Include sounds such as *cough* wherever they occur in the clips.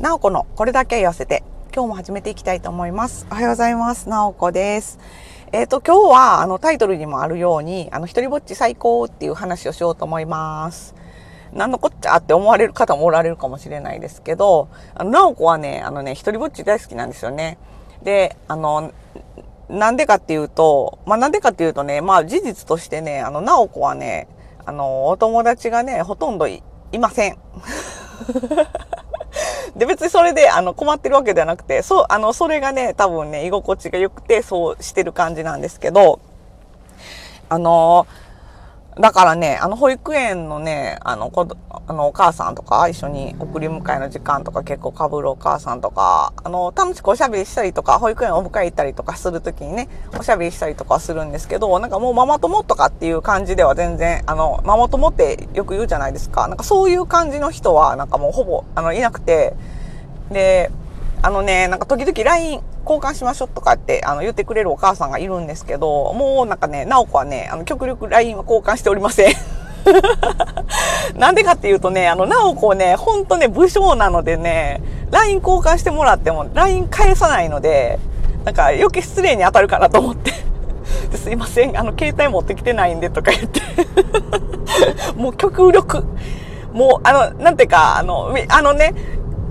なおこのこれだけ言わせて、今日も始めていきたいと思います。おはようございます。なおこです。えっ、と、今日は、あの、タイトルにもあるように、あの、一人ぼっち最高っていう話をしようと思います。何のこっちゃって思われる方もおられるかもしれないですけど、あの、なおこはね、あのね、一人ぼっち大好きなんですよね。で、あの、なんでかっていうと、まあ、なんでかっていうとね、まあ、事実としてね、あの、なおこはね、あの、お友達がね、ほとんどいいません。で、別にそれで、あの、困ってるわけではなくて、そう、あの、それがね、多分ね、居心地が良くて、そうしてる感じなんですけど、あの、だからね、あの、保育園のね、あの、こあの、お母さんとか、一緒に送り迎えの時間とか結構被るお母さんとか、あの、楽しくおしゃべりしたりとか、保育園お迎え行ったりとかするときにね、おしゃべりしたりとかするんですけど、なんかもうママ友とかっていう感じでは全然、あの、ママ友ってよく言うじゃないですか。なんかそういう感じの人は、なんかもうほぼ、あの、いなくて、で、あのね、なんか時々 LINE 交換しましょうとかってあの言ってくれるお母さんがいるんですけど、もうなんかね、なおこはね、あの極力 LINE は交換しておりません。*laughs* なんでかっていうとね、あの、なおこね、ほんとね、武将なのでね、LINE 交換してもらっても LINE 返さないので、なんか余計失礼に当たるかなと思って。*laughs* すいません、あの、携帯持ってきてないんでとか言って。*laughs* もう極力、もう、あの、なんていうか、あの、あのね、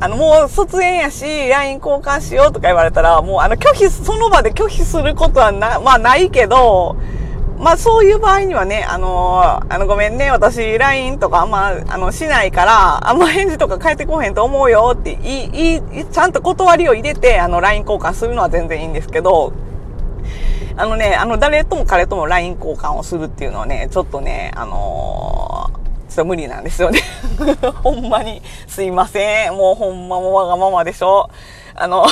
あの、もう卒園やし、LINE 交換しようとか言われたら、もうあの、拒否、その場で拒否することはな、まあないけど、まあそういう場合にはね、あの、あの、ごめんね、私 LINE とかあんま、あの、しないから、あんま返事とか返ってこへんと思うよって言い、言い、ちゃんと断りを入れて、あの、LINE 交換するのは全然いいんですけど、あのね、あの、誰とも彼とも LINE 交換をするっていうのはね、ちょっとね、あのーちょっと無理なんですよね。*laughs* ほんまに、すいません。もうほんまもわがままでしょ。あの、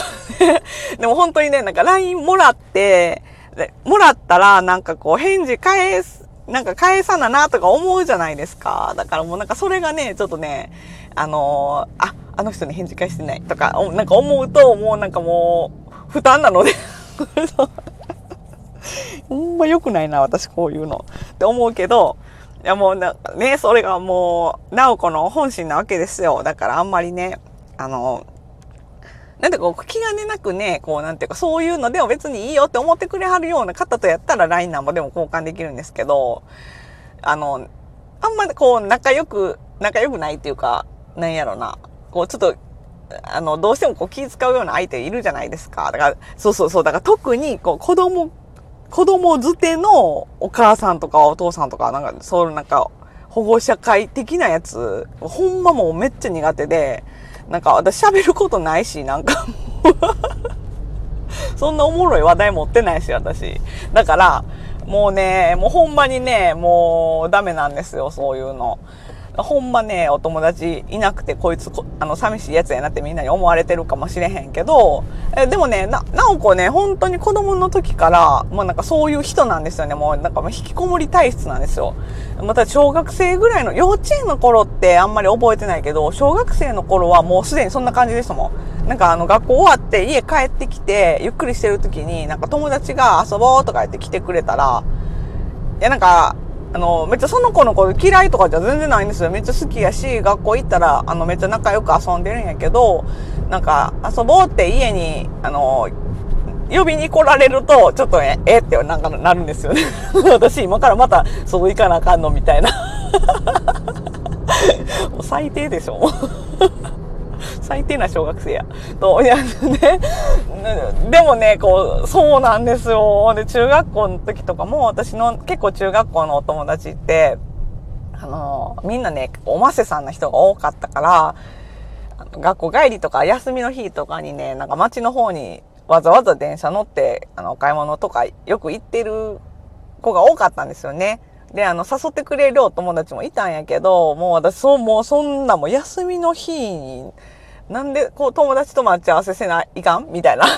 *laughs* でも本当にね、なんか LINE もらって、でもらったらなんかこう返事返す、なんか返さななとか思うじゃないですか。だからもうなんかそれがね、ちょっとね、あのあ、あの人に返事返してないとか、おなんか思うと、もうなんかもう、負担なので。*laughs* ほんま良くないな、私こういうの。って思うけど、いやもう、ね、それがもう、なおこの本心なわけですよ。だからあんまりね、あの、なんてこう、気兼ねなくね、こう、なんていうか、そういうのでも別にいいよって思ってくれはるような方とやったら LINE なんぼでも交換できるんですけど、あの、あんまりこう、仲良く、仲良くないっていうか、なんやろな、こう、ちょっと、あの、どうしてもこう気使うような相手いるじゃないですか。だから、そうそうそう、だから特にこう、子供子供づてのお母さんとかお父さんとか、なんか、そういうなんか、保護者会的なやつ、ほんまもうめっちゃ苦手で、なんか私喋ることないし、なんか *laughs* そんなおもろい話題持ってないし、私。だから、もうね、もうほんまにね、もうダメなんですよ、そういうの。ほんまね、お友達いなくて、こいつ、あの、寂しいやつやなってみんなに思われてるかもしれへんけど、えでもね、な、なおこね、本当に子供の時から、もうなんかそういう人なんですよね。もうなんかもう引きこもり体質なんですよ。また小学生ぐらいの、幼稚園の頃ってあんまり覚えてないけど、小学生の頃はもうすでにそんな感じでしたもん。なんかあの、学校終わって家帰ってきて、ゆっくりしてる時に、なんか友達が遊ぼうとか言って来てくれたら、いやなんか、あの、めっちゃその子のこと嫌いとかじゃ全然ないんですよ。めっちゃ好きやし、学校行ったら、あの、めっちゃ仲良く遊んでるんやけど、なんか、遊ぼうって家に、あの、呼びに来られると、ちょっとえ、えってなんかなるんですよね。*laughs* 私今からまた、そう行かなあかんのみたいな。*laughs* もう最低でしょ。低な小学生や。と、いや、ね、でもね、こう、そうなんですよ。で、中学校の時とかも、私の結構中学校のお友達って、あの、みんなね、おませさんな人が多かったから、学校帰りとか休みの日とかにね、なんか街の方にわざわざ電車乗って、あの、お買い物とかよく行ってる子が多かったんですよね。で、あの、誘ってくれるお友達もいたんやけど、もう私、そう、もうそんなもう休みの日に、なんで、こう、友達と待ち合わせせないかん？みたいな。*laughs*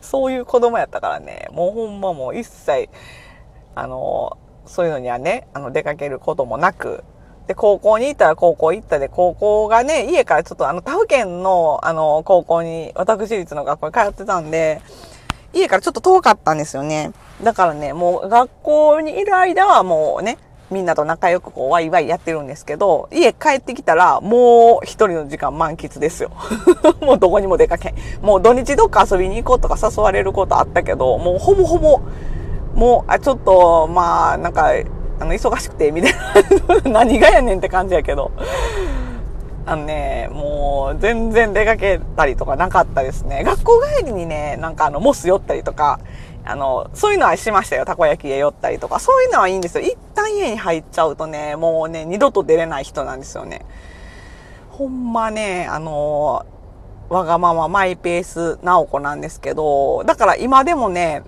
そういう子供やったからね、もうほんまもう一切、あの、そういうのにはね、あの、出かけることもなく、で、高校に行ったら高校行ったで、高校がね、家からちょっとあの、他府県の、あの、高校に、私立の学校に通ってたんで、家からちょっと遠かったんですよね。だからね、もう学校にいる間はもうね、みんなと仲良くこうワイワイやってるんですけど、家帰ってきたらもう一人の時間満喫ですよ。*laughs* もうどこにも出かけん。もう土日どっか遊びに行こうとか誘われることあったけど、もうほぼほぼ、もう、あ、ちょっと、まあ、なんか、あの、忙しくて、みたいな。*laughs* 何がやねんって感じやけど。あのね、もう全然出かけたりとかなかったですね。学校帰りにね、なんかあの、モス寄ったりとか、あの、そういうのはしましたよ。たこ焼きへ寄ったりとか。そういうのはいいんですよ。一旦家に入っちゃうとね、もうね、二度と出れない人なんですよね。ほんまね、あの、わがままマイペースなお子なんですけど、だから今でもね、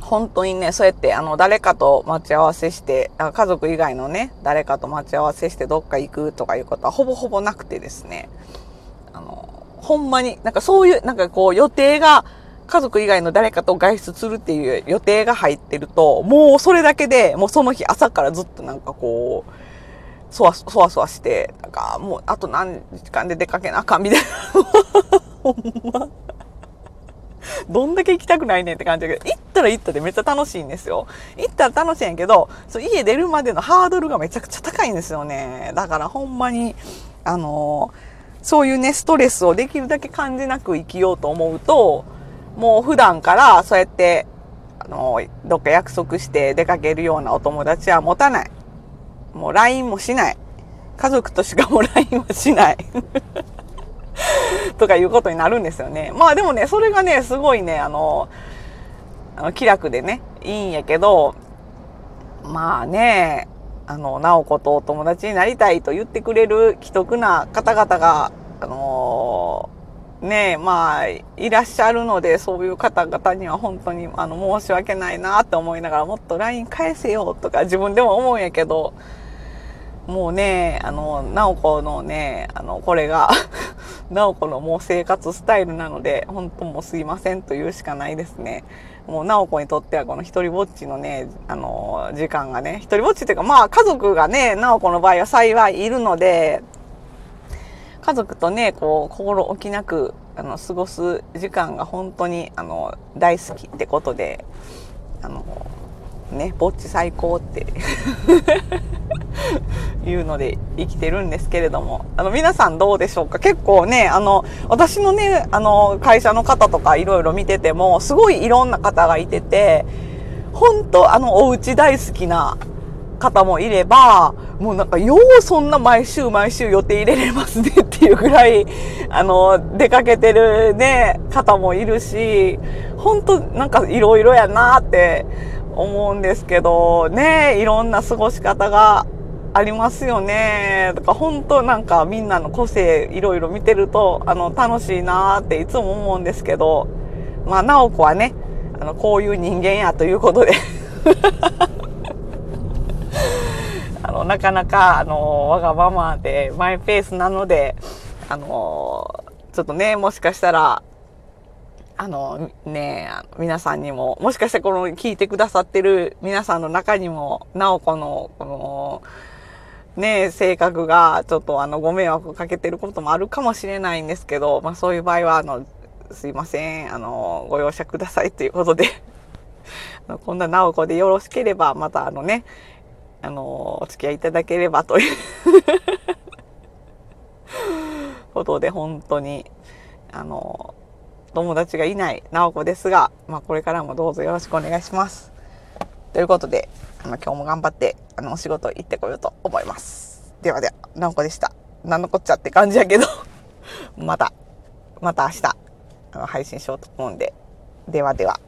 本当にね、そうやって、あの、誰かと待ち合わせして、家族以外のね、誰かと待ち合わせしてどっか行くとかいうことはほぼほぼなくてですね、あの、ほんまに、なんかそういう、なんかこう予定が、家族以外の誰かと外出するっていう予定が入ってると、もうそれだけで、もうその日朝からずっとなんかこう、そわそわそわして、なんかもうあと何時間で出かけなあかんみたいな。*laughs* ほんま。どんだけ行きたくないねんって感じだけど、行ったら行ったでめっちゃ楽しいんですよ。行ったら楽しいんやけど、そう家出るまでのハードルがめちゃくちゃ高いんですよね。だからほんまに、あのそういうね、ストレスをできるだけ感じなく生きようと思うと、もう普段からそうやって、あの、どっか約束して出かけるようなお友達は持たない。もう LINE もしない。家族としかも LINE はしない。*laughs* とかいうことになるんですよね。まあでもね、それがね、すごいね、あの、あの気楽でね、いいんやけど、まあね、あの、なおことお友達になりたいと言ってくれる既得な方々が、あのねまあ、いらっしゃるので、そういう方々には本当に、あの、申し訳ないなって思いながら、もっと LINE 返せよとか自分でも思うんやけど、もうね、あの、なおこのね、あの、これがなおこのもう生活スタイルなので、本当もうすいませんと言うしかないですね。もう、なおこにとってはこの一人ぼっちのね、あの、時間がね、一人ぼっちっていうか、まあ、家族がね、なおこの場合は幸いいるので、家族とね、こう、心置きなく、あの、過ごす時間が本当に、あの、大好きってことで、あの、ね、ぼっち最高って *laughs* いうので生きてるんですけれども、あの、皆さんどうでしょうか？結構ね、あの、私のね、あの、会社の方とかいろいろ見てても、すごいいろんな方がいてて、本当あの、お家大好きな方もいれば、もうなんか、ようそんな毎週毎週予定入れれますねっていうぐらい、あの、出かけてるね、方もいるし、本当なんかいろいろやなって思うんですけど、ね、いろんな過ごし方がありますよね。とか本当なんかみんなの個性いろいろ見てると、あの、楽しいなっていつも思うんですけど、まあ、直子はね、あの、こういう人間やということでの、なかなか、あの、わがままでマイペースなので、あの、ちょっとね、もしかしたら、あの、ね、皆さんにも、もしかしてこの聞いてくださってる皆さんの中にも、なおこの、この、ね、性格がちょっとあの、ご迷惑をかけてることもあるかもしれないんですけど、まあそういう場合は、あの、すいません、あの、ご容赦くださいということで *laughs* こんななおこでよろしければ、またあのね、あの、お付き合いいただければという *laughs* ことで、本当に、あの、友達がいない直子ですが、まあ、これからもどうぞよろしくお願いします。ということで、あの、今日も頑張って、あの、お仕事行ってこようと思います。ではでは、直子でした。何のこっちゃって感じやけど *laughs* また、また明日、あの、配信しようと思うんで、ではでは。